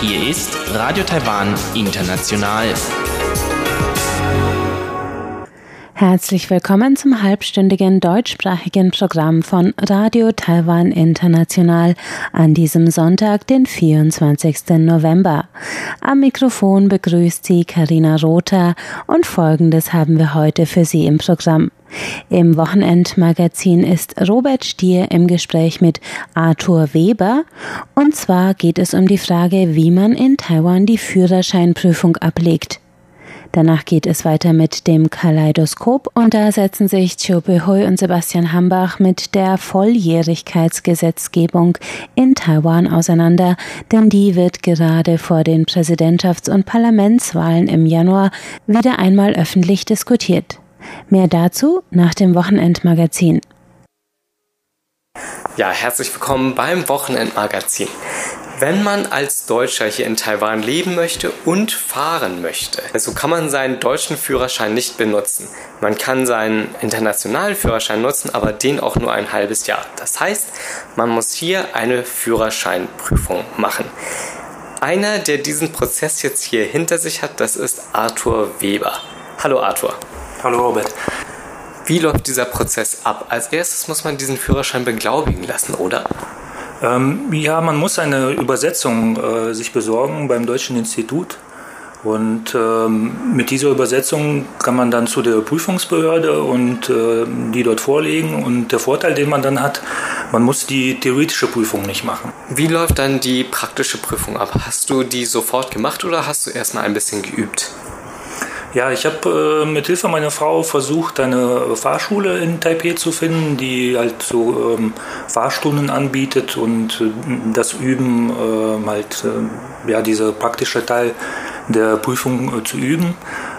Hier ist Radio Taiwan International. Herzlich willkommen zum halbstündigen deutschsprachigen Programm von Radio Taiwan International an diesem Sonntag, den 24. November. Am Mikrofon begrüßt Sie Karina Rother und Folgendes haben wir heute für Sie im Programm. Im Wochenendmagazin ist Robert Stier im Gespräch mit Arthur Weber und zwar geht es um die Frage, wie man in Taiwan die Führerscheinprüfung ablegt. Danach geht es weiter mit dem Kaleidoskop und da setzen sich Chiope Hui und Sebastian Hambach mit der Volljährigkeitsgesetzgebung in Taiwan auseinander, denn die wird gerade vor den Präsidentschafts- und Parlamentswahlen im Januar wieder einmal öffentlich diskutiert. Mehr dazu nach dem Wochenendmagazin. Ja, herzlich willkommen beim Wochenendmagazin. Wenn man als Deutscher hier in Taiwan leben möchte und fahren möchte, so kann man seinen deutschen Führerschein nicht benutzen. Man kann seinen internationalen Führerschein nutzen, aber den auch nur ein halbes Jahr. Das heißt, man muss hier eine Führerscheinprüfung machen. Einer, der diesen Prozess jetzt hier hinter sich hat, das ist Arthur Weber. Hallo Arthur. Hallo Robert. Wie läuft dieser Prozess ab? Als erstes muss man diesen Führerschein beglaubigen lassen, oder? Ähm, ja, man muss eine Übersetzung äh, sich besorgen beim Deutschen Institut. Und ähm, mit dieser Übersetzung kann man dann zu der Prüfungsbehörde und äh, die dort vorlegen. Und der Vorteil, den man dann hat, man muss die theoretische Prüfung nicht machen. Wie läuft dann die praktische Prüfung ab? Hast du die sofort gemacht oder hast du erstmal ein bisschen geübt? Ja, ich habe äh, mit Hilfe meiner Frau versucht, eine Fahrschule in Taipei zu finden, die halt so ähm, Fahrstunden anbietet und äh, das Üben äh, halt, äh, ja, dieser praktische Teil der Prüfung äh, zu üben.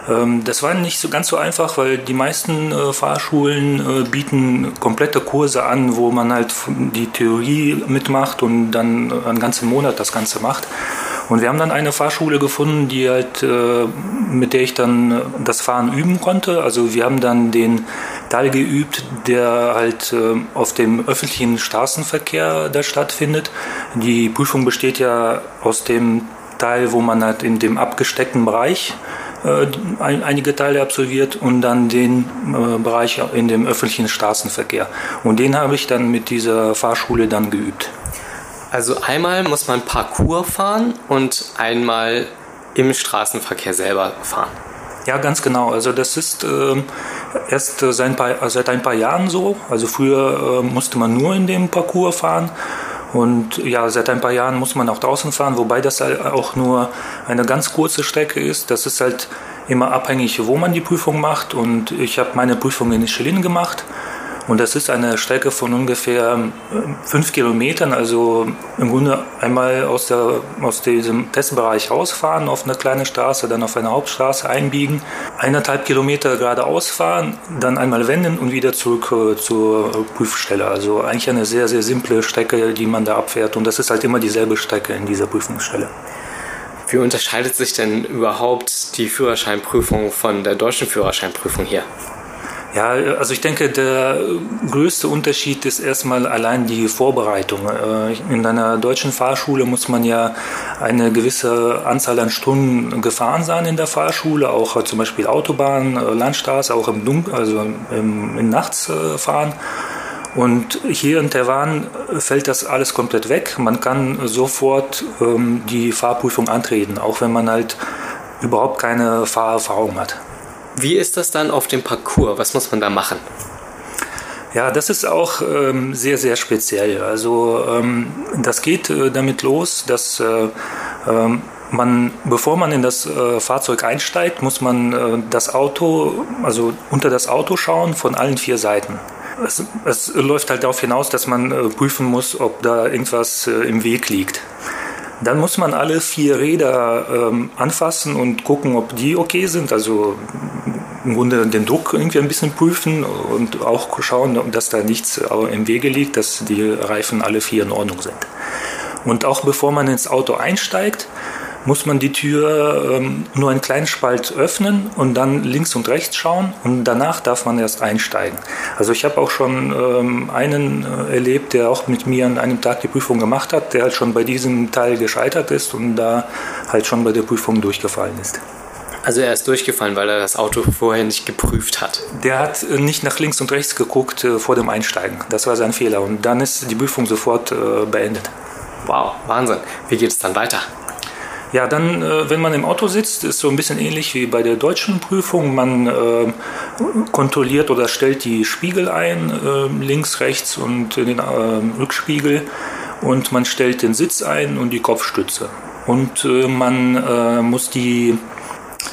Ähm, das war nicht so ganz so einfach, weil die meisten äh, Fahrschulen bieten komplette Kurse an, wo man halt die Theorie mitmacht und dann einen ganzen Monat das Ganze macht. Und wir haben dann eine Fahrschule gefunden, die halt, äh, mit der ich dann äh, das Fahren üben konnte. Also wir haben dann den Teil geübt, der halt äh, auf dem öffentlichen Straßenverkehr da stattfindet. Die Prüfung besteht ja aus dem Teil, wo man halt in dem abgesteckten Bereich einige Teile absolviert und dann den Bereich in dem öffentlichen Straßenverkehr. Und den habe ich dann mit dieser Fahrschule dann geübt. Also einmal muss man Parcours fahren und einmal im Straßenverkehr selber fahren. Ja, ganz genau. Also das ist äh, erst äh, seit ein, paar, seit ein paar Jahren so. Also früher äh, musste man nur in dem Parcours fahren. Und ja, seit ein paar Jahren muss man auch draußen fahren, wobei das auch nur eine ganz kurze Strecke ist. Das ist halt immer abhängig, wo man die Prüfung macht. Und ich habe meine Prüfung in Michelin gemacht. Und das ist eine Strecke von ungefähr ähm, fünf Kilometern, also im Grunde einmal aus, der, aus diesem Testbereich rausfahren auf eine kleine Straße, dann auf eine Hauptstraße einbiegen, eineinhalb Kilometer geradeaus fahren, dann einmal wenden und wieder zurück äh, zur Prüfstelle. Also eigentlich eine sehr, sehr simple Strecke, die man da abfährt. Und das ist halt immer dieselbe Strecke in dieser Prüfungsstelle. Wie unterscheidet sich denn überhaupt die Führerscheinprüfung von der deutschen Führerscheinprüfung hier? Ja, also ich denke, der größte Unterschied ist erstmal allein die Vorbereitung. Äh, in einer deutschen Fahrschule muss man ja eine gewisse Anzahl an Stunden gefahren sein in der Fahrschule, auch zum Beispiel Autobahn, äh, Landstraße, auch im Dunkel, also im, im Nachts äh, fahren. Und hier in Taiwan fällt das alles komplett weg. Man kann sofort ähm, die Fahrprüfung antreten, auch wenn man halt überhaupt keine Fahrerfahrung hat. Wie ist das dann auf dem Parcours? Was muss man da machen? Ja, das ist auch ähm, sehr, sehr speziell. Also ähm, das geht äh, damit los, dass äh, ähm, man, bevor man in das äh, Fahrzeug einsteigt, muss man äh, das Auto, also unter das Auto schauen von allen vier Seiten. Es, es läuft halt darauf hinaus, dass man äh, prüfen muss, ob da irgendwas äh, im Weg liegt. Dann muss man alle vier Räder ähm, anfassen und gucken, ob die okay sind. Also im Grunde den Druck irgendwie ein bisschen prüfen und auch schauen, dass da nichts im Wege liegt, dass die Reifen alle vier in Ordnung sind. Und auch bevor man ins Auto einsteigt, muss man die Tür ähm, nur einen kleinen Spalt öffnen und dann links und rechts schauen und danach darf man erst einsteigen. Also ich habe auch schon ähm, einen äh, erlebt, der auch mit mir an einem Tag die Prüfung gemacht hat, der halt schon bei diesem Teil gescheitert ist und da halt schon bei der Prüfung durchgefallen ist. Also er ist durchgefallen, weil er das Auto vorher nicht geprüft hat. Der hat äh, nicht nach links und rechts geguckt äh, vor dem Einsteigen. Das war sein Fehler. Und dann ist die Prüfung sofort äh, beendet. Wow, Wahnsinn. Wie geht es dann weiter? Ja, dann, wenn man im Auto sitzt, ist so ein bisschen ähnlich wie bei der deutschen Prüfung. Man äh, kontrolliert oder stellt die Spiegel ein, äh, links, rechts und den äh, Rückspiegel. Und man stellt den Sitz ein und die Kopfstütze. Und man muss die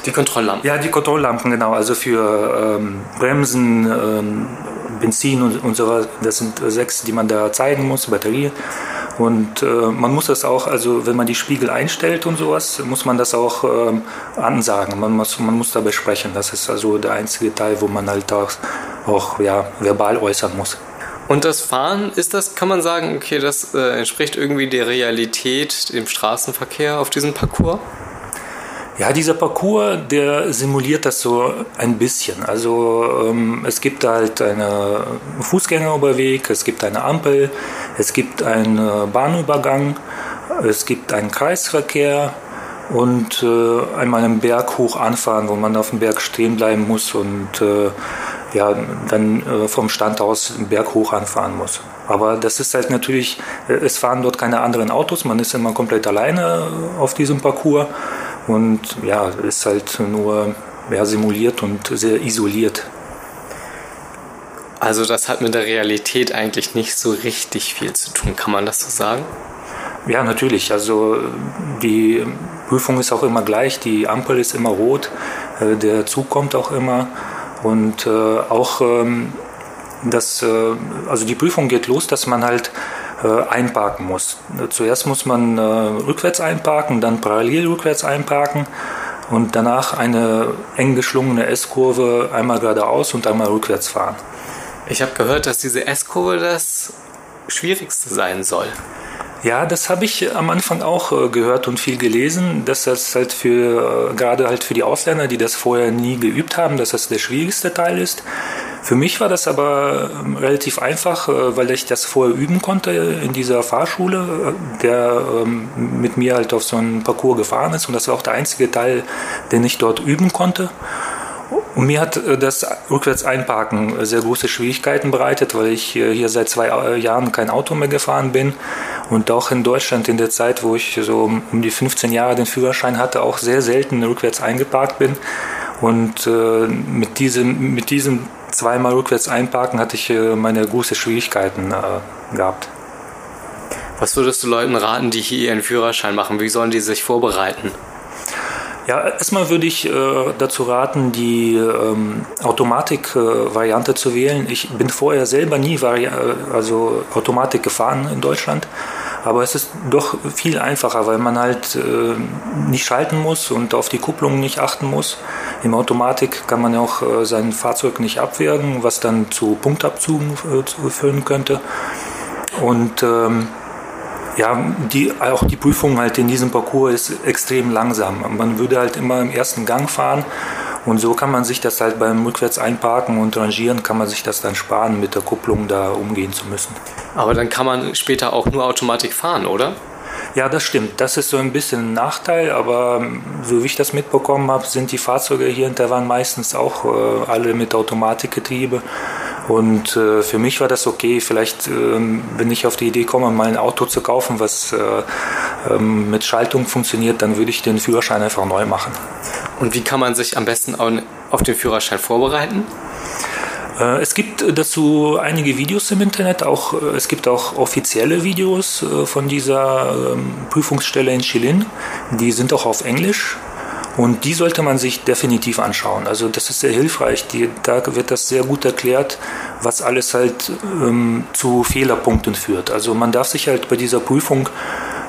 die Kontrolllampen. Ja, die Kontrolllampen, genau. Also für ähm, Bremsen, ähm, Benzin und, und so weiter. Das sind sechs, die man da zeigen muss, Batterie. Und äh, man muss das auch, also wenn man die Spiegel einstellt und sowas, muss man das auch ähm, ansagen. Man muss, man muss dabei sprechen. Das ist also der einzige Teil, wo man halt auch, auch ja, verbal äußern muss. Und das Fahren, ist das, kann man sagen, okay, das äh, entspricht irgendwie der Realität im Straßenverkehr auf diesem Parcours? Ja, dieser Parcours, der simuliert das so ein bisschen. Also ähm, es gibt halt einen Fußgängerüberweg, es gibt eine Ampel, es gibt einen Bahnübergang, es gibt einen Kreisverkehr und äh, einmal einen Berg hoch anfahren, wo man auf dem Berg stehen bleiben muss und äh, ja, dann äh, vom Stand aus den Berg hoch anfahren muss. Aber das ist halt natürlich, äh, es fahren dort keine anderen Autos, man ist immer komplett alleine auf diesem Parcours. Und ja, ist halt nur ja, simuliert und sehr isoliert. Also das hat mit der Realität eigentlich nicht so richtig viel zu tun, kann man das so sagen? Ja, natürlich. Also die Prüfung ist auch immer gleich, die Ampel ist immer rot, äh, der Zug kommt auch immer und äh, auch ähm, das, äh, also die Prüfung geht los, dass man halt einparken muss. Zuerst muss man äh, rückwärts einparken, dann parallel rückwärts einparken und danach eine eng geschlungene S-Kurve einmal geradeaus und einmal rückwärts fahren. Ich habe gehört, dass diese S-Kurve das Schwierigste sein soll. Ja, das habe ich am Anfang auch äh, gehört und viel gelesen, dass das halt für gerade halt für die Ausländer, die das vorher nie geübt haben, dass das der schwierigste Teil ist. Für mich war das aber ähm, relativ einfach, äh, weil ich das vorher üben konnte in dieser Fahrschule, äh, der ähm, mit mir halt auf so einen Parcours gefahren ist. Und das war auch der einzige Teil, den ich dort üben konnte. Und mir hat äh, das Rückwärts-Einparken sehr große Schwierigkeiten bereitet, weil ich hier seit zwei Jahren kein Auto mehr gefahren bin und auch in Deutschland in der Zeit, wo ich so um die 15 Jahre den Führerschein hatte, auch sehr selten rückwärts eingeparkt bin. Und mit diesem, mit diesem zweimal rückwärts einparken hatte ich äh, meine große Schwierigkeiten äh, gehabt. Was würdest du Leuten raten, die hier ihren Führerschein machen? Wie sollen die sich vorbereiten? Ja, erstmal würde ich äh, dazu raten, die ähm, Automatik-Variante äh, zu wählen. Ich bin vorher selber nie Vari also Automatik gefahren in Deutschland. Aber es ist doch viel einfacher, weil man halt äh, nicht schalten muss und auf die Kupplung nicht achten muss. Im Automatik kann man ja auch äh, sein Fahrzeug nicht abwürgen, was dann zu Punktabzügen äh, führen könnte. Und ähm, ja, die, auch die Prüfung halt in diesem Parcours ist extrem langsam. Man würde halt immer im ersten Gang fahren und so kann man sich das halt beim rückwärts einparken und rangieren, kann man sich das dann sparen, mit der Kupplung da umgehen zu müssen. Aber dann kann man später auch nur Automatik fahren, oder? Ja, das stimmt. Das ist so ein bisschen ein Nachteil, aber ähm, so wie ich das mitbekommen habe, sind die Fahrzeuge hier in Taiwan meistens auch äh, alle mit Automatikgetriebe. Und äh, für mich war das okay. Vielleicht, äh, wenn ich auf die Idee komme, mal ein Auto zu kaufen, was äh, ähm, mit Schaltung funktioniert, dann würde ich den Führerschein einfach neu machen. Und wie kann man sich am besten auf den Führerschein vorbereiten? Äh, es gibt dazu einige Videos im Internet, auch, äh, es gibt auch offizielle Videos äh, von dieser ähm, Prüfungsstelle in Chilin. Die sind auch auf Englisch und die sollte man sich definitiv anschauen. Also das ist sehr hilfreich. Die, da wird das sehr gut erklärt, was alles halt ähm, zu Fehlerpunkten führt. Also man darf sich halt bei dieser Prüfung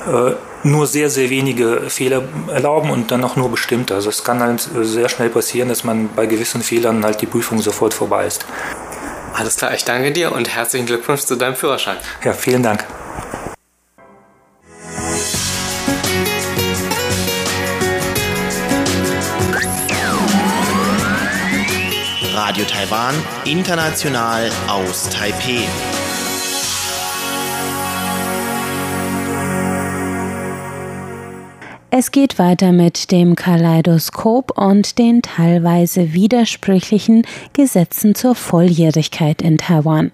äh, nur sehr, sehr wenige Fehler erlauben und dann auch nur bestimmte. Also es kann halt sehr schnell passieren, dass man bei gewissen Fehlern halt die Prüfung sofort vorbei ist. Alles klar, ich danke dir und herzlichen Glückwunsch zu deinem Führerschein. Ja, vielen Dank. Radio Taiwan, international aus Taipeh. Es geht weiter mit dem Kaleidoskop und den teilweise widersprüchlichen Gesetzen zur Volljährigkeit in Taiwan.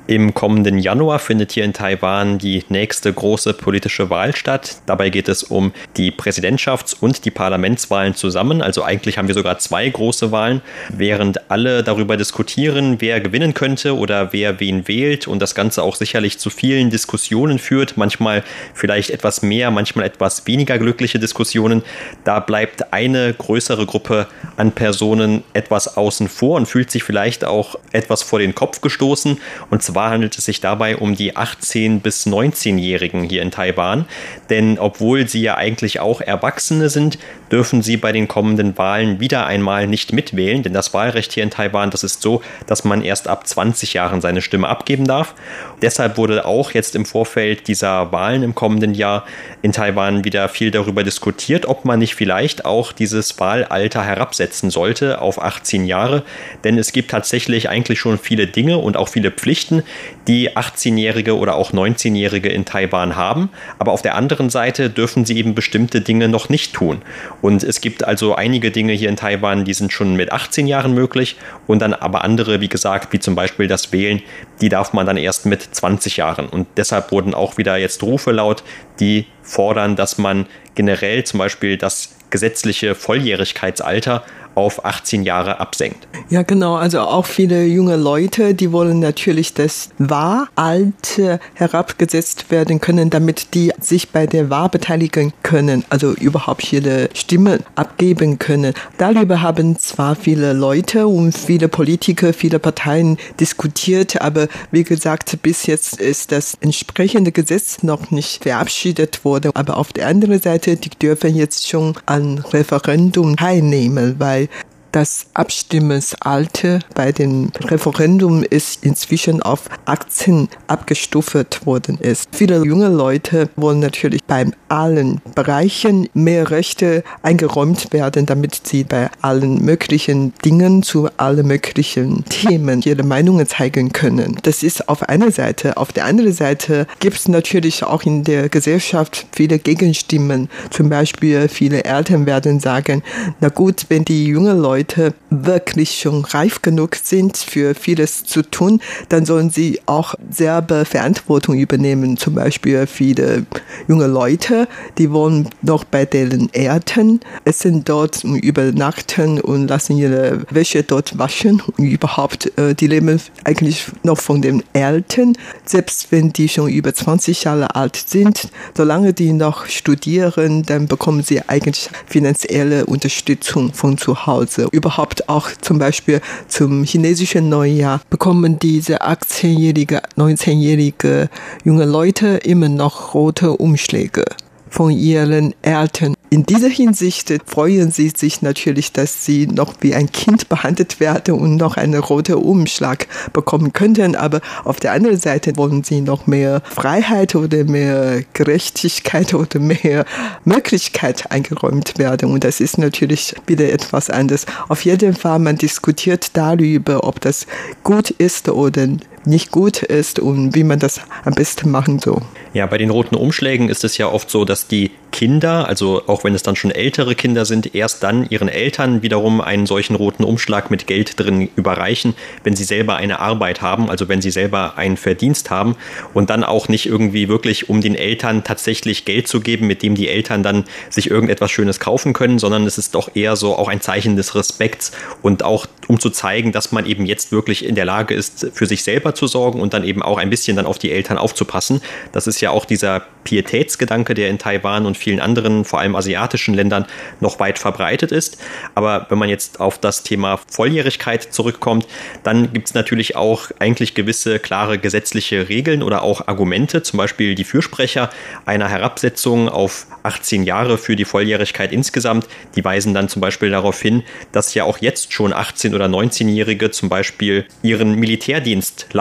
Im kommenden Januar findet hier in Taiwan die nächste große politische Wahl statt. Dabei geht es um die Präsidentschafts- und die Parlamentswahlen zusammen. Also eigentlich haben wir sogar zwei große Wahlen, während alle darüber diskutieren, wer gewinnen könnte oder wer wen wählt und das Ganze auch sicherlich zu vielen Diskussionen führt. Manchmal vielleicht etwas mehr, manchmal etwas weniger glückliche Diskussionen. Da bleibt eine größere Gruppe an Personen etwas außen vor und fühlt sich vielleicht auch etwas vor den Kopf gestoßen. Und zwar handelt es sich dabei um die 18- bis 19-Jährigen hier in Taiwan. Denn obwohl sie ja eigentlich auch Erwachsene sind, dürfen sie bei den kommenden Wahlen wieder einmal nicht mitwählen. Denn das Wahlrecht hier in Taiwan, das ist so, dass man erst ab 20 Jahren seine Stimme abgeben darf. Deshalb wurde auch jetzt im Vorfeld dieser Wahlen im kommenden Jahr in Taiwan wieder viel darüber diskutiert, ob man nicht vielleicht auch dieses Wahlalter herabsetzen sollte auf 18 Jahre. Denn es gibt tatsächlich eigentlich schon viele Dinge und auch viele Pflichten, die 18-Jährige oder auch 19-Jährige in Taiwan haben. Aber auf der anderen Seite dürfen sie eben bestimmte Dinge noch nicht tun. Und es gibt also einige Dinge hier in Taiwan, die sind schon mit 18 Jahren möglich. Und dann aber andere, wie gesagt, wie zum Beispiel das Wählen, die darf man dann erst mit 20 Jahren. Und deshalb wurden auch wieder jetzt Rufe laut, die fordern, dass man generell zum Beispiel das gesetzliche Volljährigkeitsalter auf 18 Jahre absenkt. Ja, genau. Also auch viele junge Leute, die wollen natürlich das Wahlalter herabgesetzt werden können, damit die sich bei der Wahl beteiligen können, also überhaupt ihre Stimme abgeben können. Darüber haben zwar viele Leute und viele Politiker, viele Parteien diskutiert, aber wie gesagt, bis jetzt ist das entsprechende Gesetz noch nicht verabschiedet worden. Aber auf der anderen Seite, die dürfen jetzt schon an Referendum teilnehmen, weil das Abstimmungsalter bei dem Referendum ist inzwischen auf 18 abgestuft worden ist. Viele junge Leute wollen natürlich bei allen Bereichen mehr Rechte eingeräumt werden, damit sie bei allen möglichen Dingen zu allen möglichen Themen ihre Meinungen zeigen können. Das ist auf einer Seite. Auf der anderen Seite gibt es natürlich auch in der Gesellschaft viele Gegenstimmen. Zum Beispiel viele Eltern werden sagen, na gut, wenn die jungen Leute Leute wirklich schon reif genug sind, für vieles zu tun, dann sollen sie auch selber Verantwortung übernehmen. Zum Beispiel viele junge Leute, die wohnen noch bei deren Eltern, essen dort und übernachten und lassen ihre Wäsche dort waschen. Und überhaupt, äh, die leben eigentlich noch von den Eltern, selbst wenn die schon über 20 Jahre alt sind. Solange die noch studieren, dann bekommen sie eigentlich finanzielle Unterstützung von zu Hause überhaupt auch zum Beispiel zum chinesischen Neujahr bekommen diese 18-jährige, 19-jährige junge Leute immer noch rote Umschläge von ihren Eltern. In dieser Hinsicht freuen sie sich natürlich, dass sie noch wie ein Kind behandelt werden und noch einen roten Umschlag bekommen könnten. Aber auf der anderen Seite wollen sie noch mehr Freiheit oder mehr Gerechtigkeit oder mehr Möglichkeit eingeräumt werden. Und das ist natürlich wieder etwas anderes. Auf jeden Fall, man diskutiert darüber, ob das gut ist oder nicht gut ist und wie man das am besten machen soll. Ja, bei den roten Umschlägen ist es ja oft so, dass die Kinder, also auch wenn es dann schon ältere Kinder sind, erst dann ihren Eltern wiederum einen solchen roten Umschlag mit Geld drin überreichen, wenn sie selber eine Arbeit haben, also wenn sie selber einen Verdienst haben und dann auch nicht irgendwie wirklich, um den Eltern tatsächlich Geld zu geben, mit dem die Eltern dann sich irgendetwas Schönes kaufen können, sondern es ist doch eher so auch ein Zeichen des Respekts und auch um zu zeigen, dass man eben jetzt wirklich in der Lage ist, für sich selber selber zu sorgen und dann eben auch ein bisschen dann auf die Eltern aufzupassen. Das ist ja auch dieser Pietätsgedanke, der in Taiwan und vielen anderen, vor allem asiatischen Ländern, noch weit verbreitet ist. Aber wenn man jetzt auf das Thema Volljährigkeit zurückkommt, dann gibt es natürlich auch eigentlich gewisse klare gesetzliche Regeln oder auch Argumente, zum Beispiel die Fürsprecher einer Herabsetzung auf 18 Jahre für die Volljährigkeit insgesamt, die weisen dann zum Beispiel darauf hin, dass ja auch jetzt schon 18- oder 19-Jährige zum Beispiel ihren Militärdienst leisten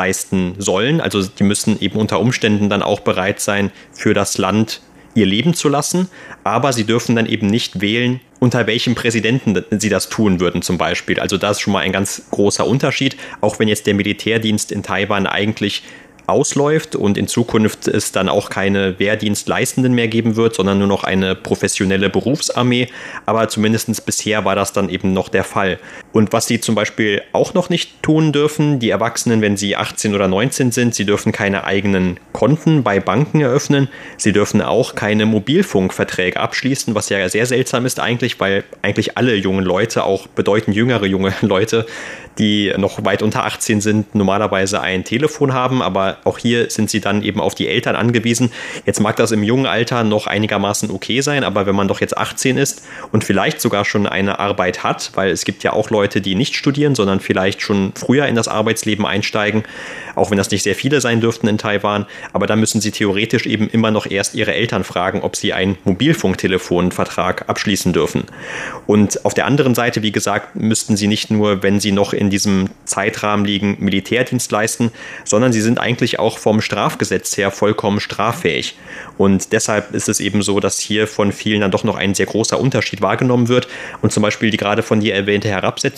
sollen. Also die müssen eben unter Umständen dann auch bereit sein, für das Land ihr Leben zu lassen, aber sie dürfen dann eben nicht wählen, unter welchem Präsidenten sie das tun würden zum Beispiel. Also das ist schon mal ein ganz großer Unterschied, auch wenn jetzt der Militärdienst in Taiwan eigentlich ausläuft und in Zukunft es dann auch keine Wehrdienstleistenden mehr geben wird, sondern nur noch eine professionelle Berufsarmee. Aber zumindest bisher war das dann eben noch der Fall. Und was sie zum Beispiel auch noch nicht tun dürfen, die Erwachsenen, wenn sie 18 oder 19 sind, sie dürfen keine eigenen Konten bei Banken eröffnen. Sie dürfen auch keine Mobilfunkverträge abschließen, was ja sehr seltsam ist eigentlich, weil eigentlich alle jungen Leute, auch bedeutend jüngere junge Leute, die noch weit unter 18 sind, normalerweise ein Telefon haben, aber auch hier sind sie dann eben auf die Eltern angewiesen. Jetzt mag das im jungen Alter noch einigermaßen okay sein, aber wenn man doch jetzt 18 ist und vielleicht sogar schon eine Arbeit hat, weil es gibt ja auch Leute, die nicht studieren, sondern vielleicht schon früher in das Arbeitsleben einsteigen, auch wenn das nicht sehr viele sein dürften in Taiwan, aber dann müssen sie theoretisch eben immer noch erst ihre Eltern fragen, ob sie einen Mobilfunktelefonvertrag abschließen dürfen. Und auf der anderen Seite, wie gesagt, müssten sie nicht nur, wenn sie noch in diesem Zeitrahmen liegen, Militärdienst leisten, sondern sie sind eigentlich auch vom Strafgesetz her vollkommen straffähig. Und deshalb ist es eben so, dass hier von vielen dann doch noch ein sehr großer Unterschied wahrgenommen wird. Und zum Beispiel die gerade von dir erwähnte Herabsetzung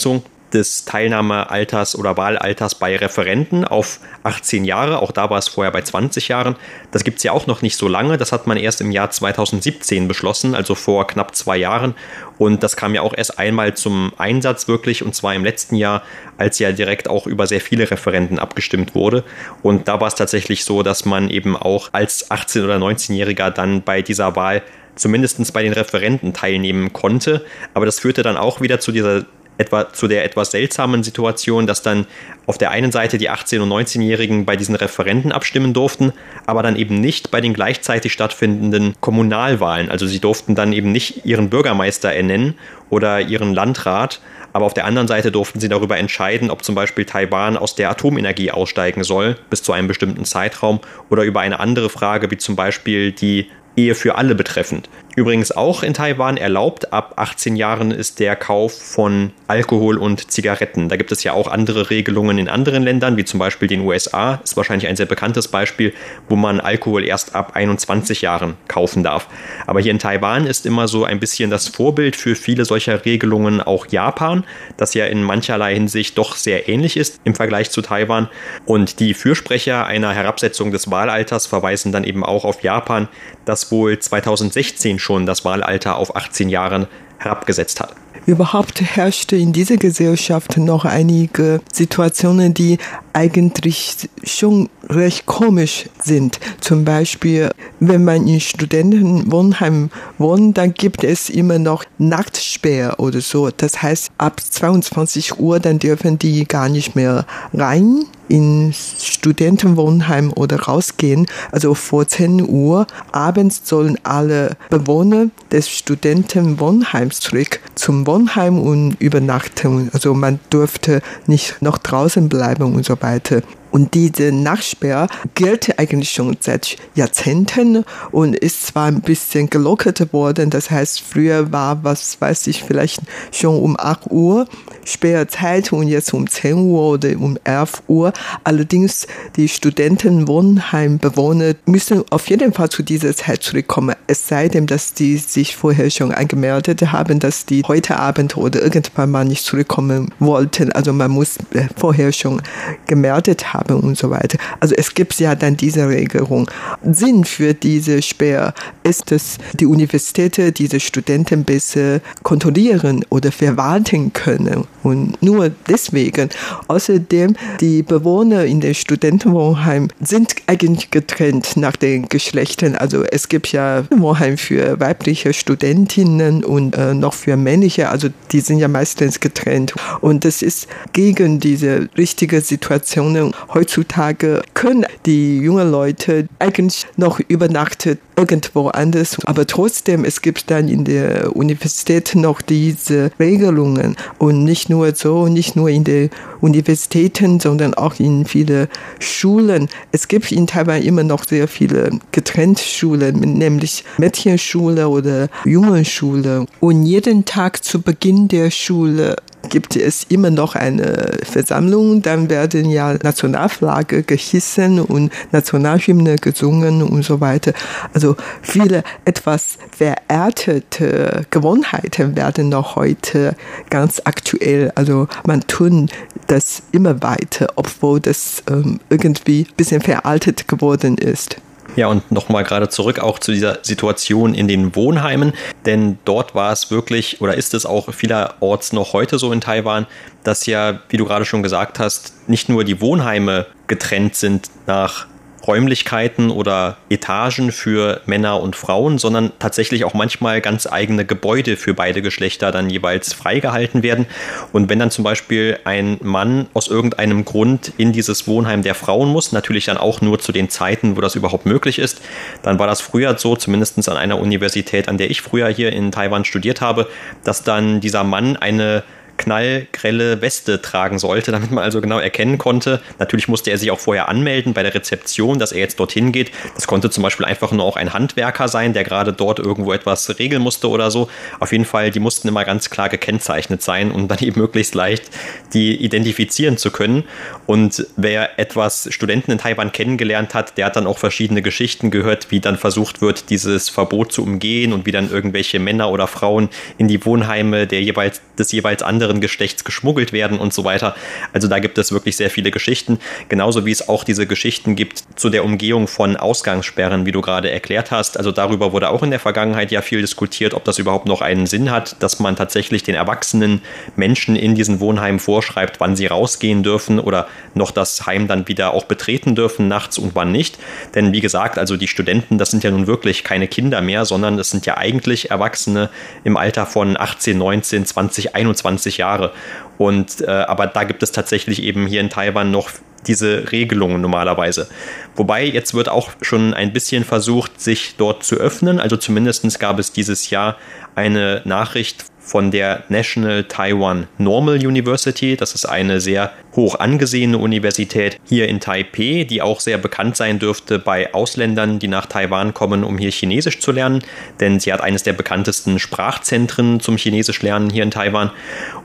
des Teilnahmealters oder Wahlalters bei Referenten auf 18 Jahre. Auch da war es vorher bei 20 Jahren. Das gibt es ja auch noch nicht so lange. Das hat man erst im Jahr 2017 beschlossen, also vor knapp zwei Jahren. Und das kam ja auch erst einmal zum Einsatz wirklich, und zwar im letzten Jahr, als ja direkt auch über sehr viele Referenten abgestimmt wurde. Und da war es tatsächlich so, dass man eben auch als 18- oder 19-Jähriger dann bei dieser Wahl zumindest bei den Referenten teilnehmen konnte. Aber das führte dann auch wieder zu dieser etwa zu der etwas seltsamen Situation, dass dann auf der einen Seite die 18- und 19-Jährigen bei diesen Referenten abstimmen durften, aber dann eben nicht bei den gleichzeitig stattfindenden Kommunalwahlen. Also sie durften dann eben nicht ihren Bürgermeister ernennen oder ihren Landrat, aber auf der anderen Seite durften sie darüber entscheiden, ob zum Beispiel Taiwan aus der Atomenergie aussteigen soll, bis zu einem bestimmten Zeitraum, oder über eine andere Frage, wie zum Beispiel die Ehe für alle betreffend. Übrigens auch in Taiwan erlaubt. Ab 18 Jahren ist der Kauf von Alkohol und Zigaretten. Da gibt es ja auch andere Regelungen in anderen Ländern, wie zum Beispiel den USA. Ist wahrscheinlich ein sehr bekanntes Beispiel, wo man Alkohol erst ab 21 Jahren kaufen darf. Aber hier in Taiwan ist immer so ein bisschen das Vorbild für viele solcher Regelungen auch Japan, das ja in mancherlei Hinsicht doch sehr ähnlich ist im Vergleich zu Taiwan. Und die Fürsprecher einer Herabsetzung des Wahlalters verweisen dann eben auch auf Japan, das wohl 2016 schon das Wahlalter auf 18 Jahren herabgesetzt hat. Überhaupt herrschte in dieser Gesellschaft noch einige Situationen, die eigentlich schon recht komisch sind. Zum Beispiel, wenn man in Studentenwohnheim wohnt, dann gibt es immer noch Nachtsperr oder so. Das heißt, ab 22 Uhr, dann dürfen die gar nicht mehr rein in Studentenwohnheim oder rausgehen. Also vor 10 Uhr abends sollen alle Bewohner des Studentenwohnheims zurück zum Wohnheim und übernachten. Also man durfte nicht noch draußen bleiben und so weiter. Und diese Nachsperr gilt eigentlich schon seit Jahrzehnten und ist zwar ein bisschen gelockert worden. Das heißt, früher war, was weiß ich, vielleicht schon um 8 Uhr Sperrzeit und jetzt um 10 Uhr oder um 11 Uhr. Allerdings die Studentenwohnheimbewohner müssen auf jeden Fall zu dieser Zeit zurückkommen. Es sei denn, dass die sich vorher schon angemeldet haben, dass die heute Abend oder irgendwann mal nicht zurückkommen wollten. Also man muss äh, vorher schon gemeldet haben haben und so weiter. Also es gibt ja dann diese Regelung. Sinn für diese Sperr ist dass die Universitäten diese Studenten besser kontrollieren oder verwalten können. Und nur deswegen. Außerdem, die Bewohner in den Studentenwohnheim sind eigentlich getrennt nach den Geschlechtern. Also es gibt ja Wohnheim für weibliche Studentinnen und äh, noch für männliche. Also die sind ja meistens getrennt. Und das ist gegen diese richtige Situation heutzutage können die jungen Leute eigentlich noch übernachten irgendwo anders. Aber trotzdem, es gibt dann in der Universität noch diese Regelungen. Und nicht nur so, nicht nur in den Universitäten, sondern auch in viele Schulen. Es gibt in Taiwan immer noch sehr viele getrennte Schulen, nämlich Mädchenschule oder Jungenschule. Und jeden Tag zu Beginn der Schule gibt es immer noch eine Versammlung, dann werden ja Nationalflagge gehissen und Nationalhymne gesungen und so weiter. Also viele etwas verärtete Gewohnheiten werden noch heute ganz aktuell. Also man tun das immer weiter, obwohl das ähm, irgendwie ein bisschen veraltet geworden ist. Ja, und nochmal gerade zurück auch zu dieser Situation in den Wohnheimen, denn dort war es wirklich oder ist es auch vielerorts noch heute so in Taiwan, dass ja, wie du gerade schon gesagt hast, nicht nur die Wohnheime getrennt sind nach Räumlichkeiten oder Etagen für Männer und Frauen, sondern tatsächlich auch manchmal ganz eigene Gebäude für beide Geschlechter dann jeweils freigehalten werden. Und wenn dann zum Beispiel ein Mann aus irgendeinem Grund in dieses Wohnheim der Frauen muss, natürlich dann auch nur zu den Zeiten, wo das überhaupt möglich ist, dann war das früher so, zumindest an einer Universität, an der ich früher hier in Taiwan studiert habe, dass dann dieser Mann eine knallgrelle Weste tragen sollte, damit man also genau erkennen konnte. Natürlich musste er sich auch vorher anmelden bei der Rezeption, dass er jetzt dorthin geht. Das konnte zum Beispiel einfach nur auch ein Handwerker sein, der gerade dort irgendwo etwas regeln musste oder so. Auf jeden Fall, die mussten immer ganz klar gekennzeichnet sein, um dann eben möglichst leicht die identifizieren zu können. Und wer etwas Studenten in Taiwan kennengelernt hat, der hat dann auch verschiedene Geschichten gehört, wie dann versucht wird, dieses Verbot zu umgehen und wie dann irgendwelche Männer oder Frauen in die Wohnheime der jeweils, des jeweils anderen anderen Geschlechts geschmuggelt werden und so weiter. Also da gibt es wirklich sehr viele Geschichten, genauso wie es auch diese Geschichten gibt zu der Umgehung von Ausgangssperren, wie du gerade erklärt hast. Also darüber wurde auch in der Vergangenheit ja viel diskutiert, ob das überhaupt noch einen Sinn hat, dass man tatsächlich den erwachsenen Menschen in diesen Wohnheimen vorschreibt, wann sie rausgehen dürfen oder noch das Heim dann wieder auch betreten dürfen nachts und wann nicht. Denn wie gesagt, also die Studenten, das sind ja nun wirklich keine Kinder mehr, sondern es sind ja eigentlich Erwachsene im Alter von 18, 19, 20, 21 Jahren Jahre. Und äh, aber da gibt es tatsächlich eben hier in Taiwan noch diese Regelungen normalerweise. Wobei jetzt wird auch schon ein bisschen versucht, sich dort zu öffnen. Also zumindest gab es dieses Jahr eine Nachricht von der National Taiwan Normal University. Das ist eine sehr hoch angesehene Universität hier in Taipei, die auch sehr bekannt sein dürfte bei Ausländern, die nach Taiwan kommen, um hier Chinesisch zu lernen. Denn sie hat eines der bekanntesten Sprachzentren zum Chinesisch lernen hier in Taiwan.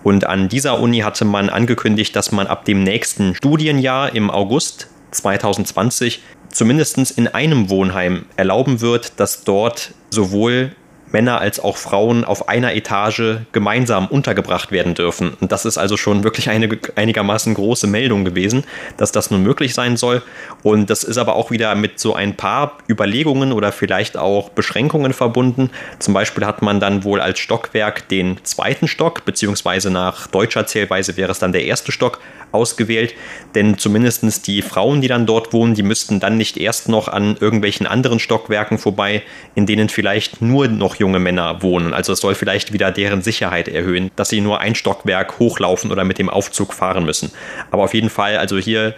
Und an dieser Uni hatte man angekündigt, dass man ab dem nächsten Studienjahr im August 2020 zumindest in einem Wohnheim erlauben wird, dass dort sowohl Männer als auch Frauen auf einer Etage gemeinsam untergebracht werden dürfen. Und das ist also schon wirklich eine einigermaßen große Meldung gewesen, dass das nun möglich sein soll. Und das ist aber auch wieder mit so ein paar Überlegungen oder vielleicht auch Beschränkungen verbunden. Zum Beispiel hat man dann wohl als Stockwerk den zweiten Stock, beziehungsweise nach deutscher Zählweise wäre es dann der erste Stock, ausgewählt, denn zumindest die Frauen, die dann dort wohnen, die müssten dann nicht erst noch an irgendwelchen anderen Stockwerken vorbei, in denen vielleicht nur noch junge Männer wohnen. Also es soll vielleicht wieder deren Sicherheit erhöhen, dass sie nur ein Stockwerk hochlaufen oder mit dem Aufzug fahren müssen. Aber auf jeden Fall, also hier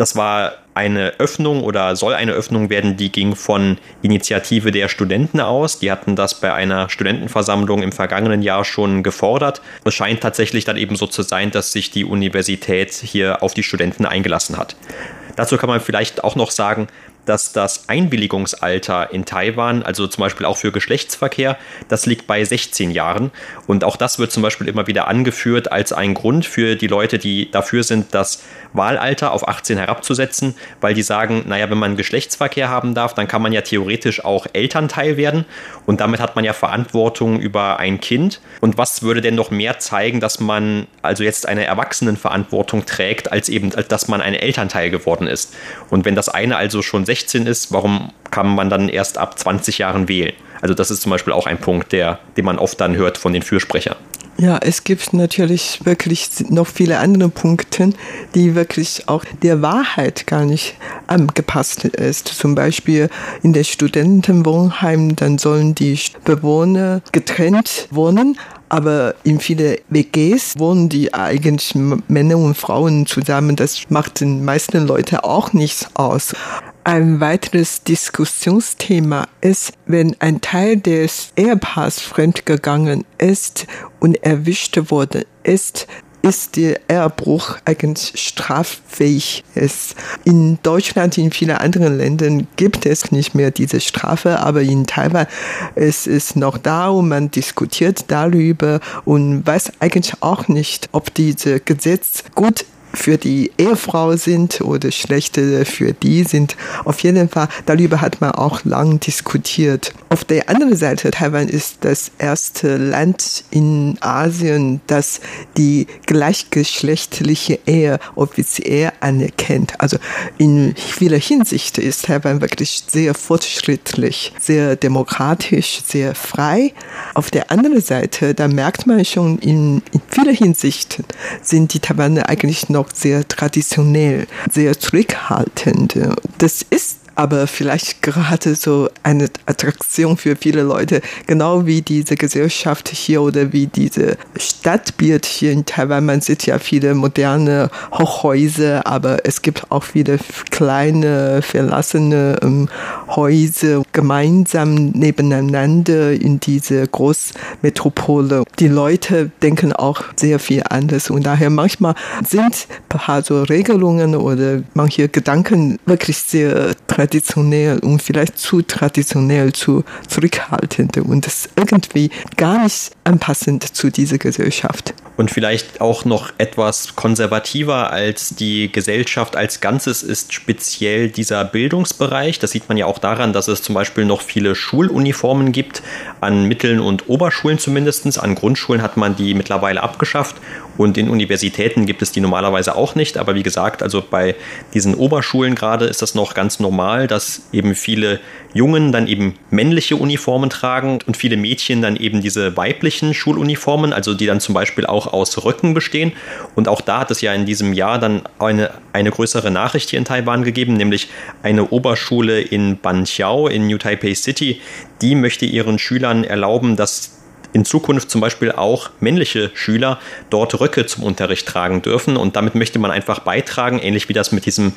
das war eine Öffnung oder soll eine Öffnung werden, die ging von Initiative der Studenten aus. Die hatten das bei einer Studentenversammlung im vergangenen Jahr schon gefordert. Es scheint tatsächlich dann eben so zu sein, dass sich die Universität hier auf die Studenten eingelassen hat. Dazu kann man vielleicht auch noch sagen, dass das Einwilligungsalter in Taiwan, also zum Beispiel auch für Geschlechtsverkehr, das liegt bei 16 Jahren. Und auch das wird zum Beispiel immer wieder angeführt als ein Grund für die Leute, die dafür sind, das Wahlalter auf 18 herabzusetzen, weil die sagen, naja, wenn man Geschlechtsverkehr haben darf, dann kann man ja theoretisch auch Elternteil werden und damit hat man ja Verantwortung über ein Kind. Und was würde denn noch mehr zeigen, dass man also jetzt eine Erwachsenenverantwortung trägt, als eben, dass man ein Elternteil geworden ist? Und wenn das eine also schon 16 ist, warum kann man dann erst ab 20 Jahren wählen? Also das ist zum Beispiel auch ein Punkt, der, den man oft dann hört von den Fürsprechern. Ja, es gibt natürlich wirklich noch viele andere Punkte, die wirklich auch der Wahrheit gar nicht angepasst ist. Zum Beispiel in der Studentenwohnheim, dann sollen die Bewohner getrennt wohnen, Aber in viele WGs wohnen die eigentlich Männer und Frauen zusammen. Das macht den meisten Leuten auch nichts aus. Ein weiteres Diskussionsthema ist, wenn ein Teil des Ehepaars fremdgegangen ist und erwischt worden ist, ist der Ehebruch eigentlich straffähig ist. In Deutschland, in vielen anderen Ländern gibt es nicht mehr diese Strafe, aber in Taiwan ist es noch da und man diskutiert darüber und weiß eigentlich auch nicht, ob dieses Gesetz gut für die Ehefrau sind oder schlechte für die sind. Auf jeden Fall, darüber hat man auch lang diskutiert. Auf der anderen Seite, Taiwan ist das erste Land in Asien, das die gleichgeschlechtliche Ehe offiziell anerkennt. Also in vieler Hinsicht ist Taiwan wirklich sehr fortschrittlich, sehr demokratisch, sehr frei. Auf der anderen Seite, da merkt man schon, in, in vieler Hinsicht sind die Taiwaner eigentlich noch noch sehr traditionell, sehr zurückhaltend. Das ist aber vielleicht gerade so eine Attraktion für viele Leute, genau wie diese Gesellschaft hier oder wie diese Stadtbild hier in Taiwan. Man sieht ja viele moderne Hochhäuser, aber es gibt auch viele kleine, verlassene ähm, Häuser gemeinsam nebeneinander in diese Großmetropole. Die Leute denken auch sehr viel anders und daher manchmal sind ein paar so Regelungen oder manche Gedanken wirklich sehr traditionell traditionell und vielleicht zu traditionell, zu zurückhaltend und das irgendwie gar nicht anpassend zu dieser Gesellschaft. Und vielleicht auch noch etwas konservativer als die Gesellschaft als Ganzes ist speziell dieser Bildungsbereich. Das sieht man ja auch daran, dass es zum Beispiel noch viele Schuluniformen gibt, an Mitteln und Oberschulen zumindest. An Grundschulen hat man die mittlerweile abgeschafft und in Universitäten gibt es die normalerweise auch nicht. Aber wie gesagt, also bei diesen Oberschulen gerade ist das noch ganz normal, dass eben viele Jungen dann eben männliche Uniformen tragen und viele Mädchen dann eben diese weiblichen Schuluniformen, also die dann zum Beispiel auch aus Röcken bestehen. Und auch da hat es ja in diesem Jahr dann eine, eine größere Nachricht hier in Taiwan gegeben, nämlich eine Oberschule in Banqiao in New Taipei City. Die möchte ihren Schülern erlauben, dass in Zukunft zum Beispiel auch männliche Schüler dort Röcke zum Unterricht tragen dürfen. Und damit möchte man einfach beitragen, ähnlich wie das mit diesem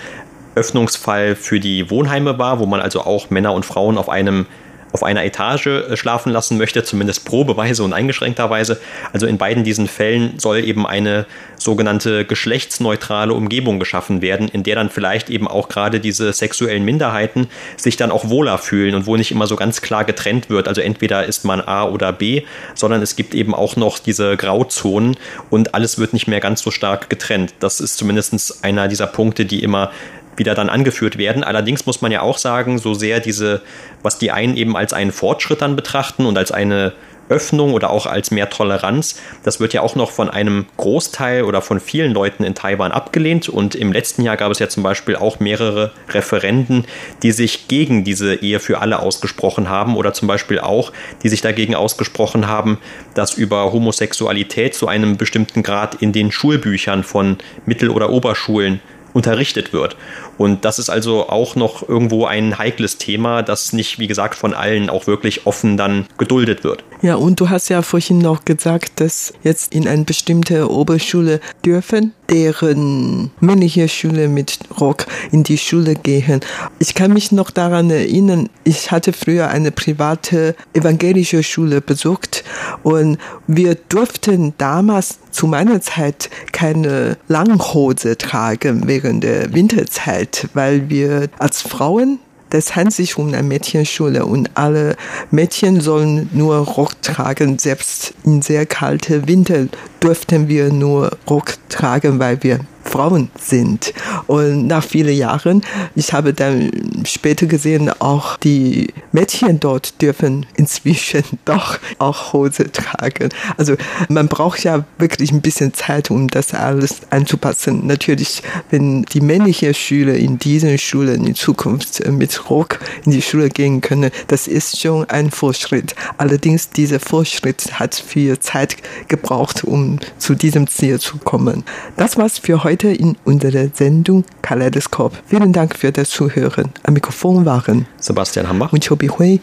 Öffnungsfall für die Wohnheime war, wo man also auch Männer und Frauen auf einem auf einer Etage äh, schlafen lassen möchte, zumindest probeweise und eingeschränkterweise. Also in beiden diesen Fällen soll eben eine sogenannte geschlechtsneutrale Umgebung geschaffen werden, in der dann vielleicht eben auch gerade diese sexuellen Minderheiten sich dann auch wohler fühlen und wo nicht immer so ganz klar getrennt wird. Also entweder ist man A oder B, sondern es gibt eben auch noch diese Grauzonen und alles wird nicht mehr ganz so stark getrennt. Das ist zumindest einer dieser Punkte, die immer wieder dann angeführt werden. Allerdings muss man ja auch sagen, so sehr diese, was die einen eben als einen Fortschritt dann betrachten und als eine Öffnung oder auch als mehr Toleranz, das wird ja auch noch von einem Großteil oder von vielen Leuten in Taiwan abgelehnt. Und im letzten Jahr gab es ja zum Beispiel auch mehrere Referenden, die sich gegen diese Ehe für alle ausgesprochen haben oder zum Beispiel auch, die sich dagegen ausgesprochen haben, dass über Homosexualität zu einem bestimmten Grad in den Schulbüchern von Mittel- oder Oberschulen unterrichtet wird. Und das ist also auch noch irgendwo ein heikles Thema, das nicht, wie gesagt, von allen auch wirklich offen dann geduldet wird. Ja, und du hast ja vorhin noch gesagt, dass jetzt in eine bestimmte Oberschule dürfen deren männliche Schüler mit Rock in die Schule gehen. Ich kann mich noch daran erinnern, ich hatte früher eine private evangelische Schule besucht und wir durften damals zu meiner Zeit keine Langhose tragen während der Winterzeit, weil wir als Frauen das handelt sich um eine Mädchenschule und alle Mädchen sollen nur Rock tragen. Selbst in sehr kalte Winter durften wir nur Rock tragen, weil wir Frauen sind. Und nach vielen Jahren, ich habe dann später gesehen, auch die Mädchen dort dürfen inzwischen doch auch Hose tragen. Also man braucht ja wirklich ein bisschen Zeit, um das alles anzupassen. Natürlich, wenn die männlichen Schüler in diesen Schulen in Zukunft mit Rock in die Schule gehen können, das ist schon ein Fortschritt. Allerdings, dieser Fortschritt hat viel Zeit gebraucht, um zu diesem Ziel zu kommen. Das war's für heute in unserer Sendung Kaleidoskop. Vielen Dank für das Zuhören. Am Mikrofon waren Sebastian Hammer und Chobi Hui.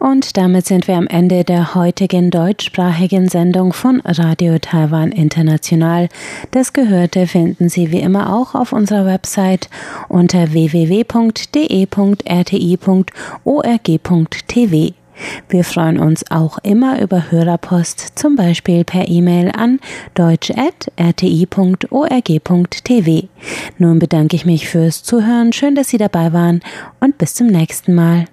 Und damit sind wir am Ende der heutigen deutschsprachigen Sendung von Radio Taiwan International. Das Gehörte finden Sie wie immer auch auf unserer Website unter www.de.rti.org.tv. Wir freuen uns auch immer über Hörerpost, zum Beispiel per E-Mail an deutsch.rti.org.tv. Nun bedanke ich mich fürs Zuhören. Schön, dass Sie dabei waren und bis zum nächsten Mal.